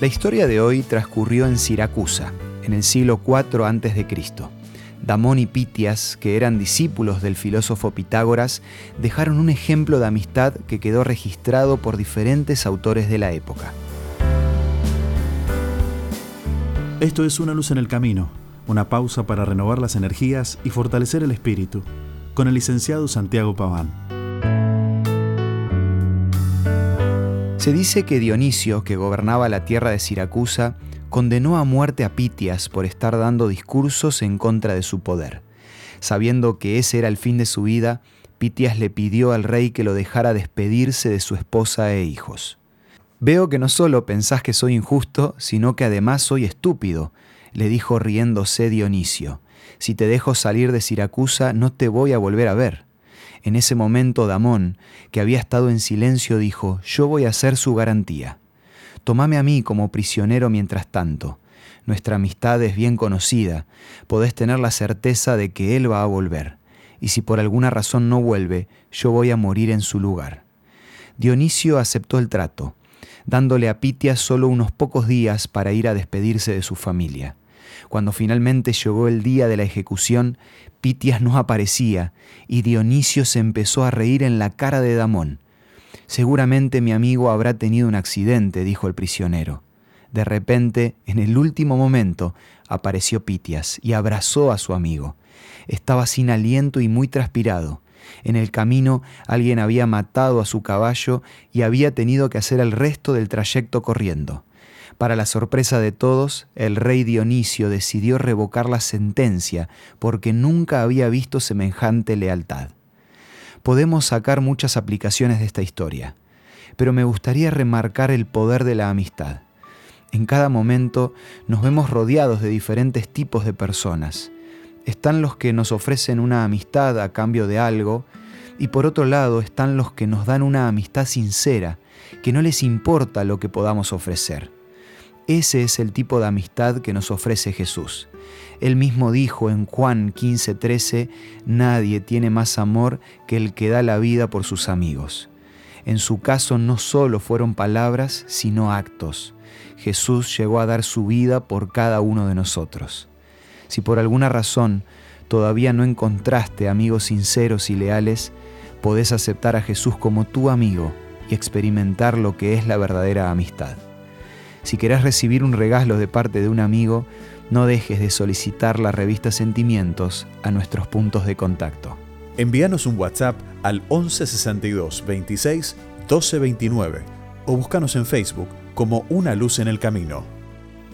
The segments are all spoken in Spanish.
La historia de hoy transcurrió en Siracusa, en el siglo IV a.C. Damón y Pitias, que eran discípulos del filósofo Pitágoras, dejaron un ejemplo de amistad que quedó registrado por diferentes autores de la época. Esto es Una luz en el camino, una pausa para renovar las energías y fortalecer el espíritu, con el licenciado Santiago Paván. Se dice que Dionisio, que gobernaba la tierra de Siracusa, condenó a muerte a Pitias por estar dando discursos en contra de su poder. Sabiendo que ese era el fin de su vida, Pitias le pidió al rey que lo dejara despedirse de su esposa e hijos. Veo que no solo pensás que soy injusto, sino que además soy estúpido, le dijo riéndose Dionisio. Si te dejo salir de Siracusa, no te voy a volver a ver. En ese momento Damón, que había estado en silencio, dijo, yo voy a ser su garantía. Tomame a mí como prisionero mientras tanto. Nuestra amistad es bien conocida. Podés tener la certeza de que Él va a volver. Y si por alguna razón no vuelve, yo voy a morir en su lugar. Dionisio aceptó el trato, dándole a Pitias solo unos pocos días para ir a despedirse de su familia. Cuando finalmente llegó el día de la ejecución, Pitias no aparecía y Dionisio se empezó a reír en la cara de Damón. Seguramente mi amigo habrá tenido un accidente, dijo el prisionero. De repente, en el último momento, apareció Pitias y abrazó a su amigo. Estaba sin aliento y muy transpirado. En el camino alguien había matado a su caballo y había tenido que hacer el resto del trayecto corriendo. Para la sorpresa de todos, el rey Dionisio decidió revocar la sentencia porque nunca había visto semejante lealtad podemos sacar muchas aplicaciones de esta historia, pero me gustaría remarcar el poder de la amistad. En cada momento nos vemos rodeados de diferentes tipos de personas. Están los que nos ofrecen una amistad a cambio de algo, y por otro lado están los que nos dan una amistad sincera, que no les importa lo que podamos ofrecer. Ese es el tipo de amistad que nos ofrece Jesús. Él mismo dijo en Juan 15:13, nadie tiene más amor que el que da la vida por sus amigos. En su caso no solo fueron palabras, sino actos. Jesús llegó a dar su vida por cada uno de nosotros. Si por alguna razón todavía no encontraste amigos sinceros y leales, podés aceptar a Jesús como tu amigo y experimentar lo que es la verdadera amistad. Si querés recibir un regalo de parte de un amigo, no dejes de solicitar la revista Sentimientos a nuestros puntos de contacto. Envíanos un WhatsApp al 1162 26 1229 o búscanos en Facebook como Una Luz en el Camino.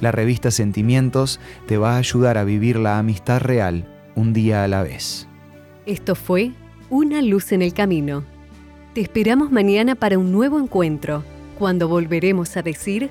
La revista Sentimientos te va a ayudar a vivir la amistad real un día a la vez. Esto fue Una Luz en el Camino. Te esperamos mañana para un nuevo encuentro, cuando volveremos a decir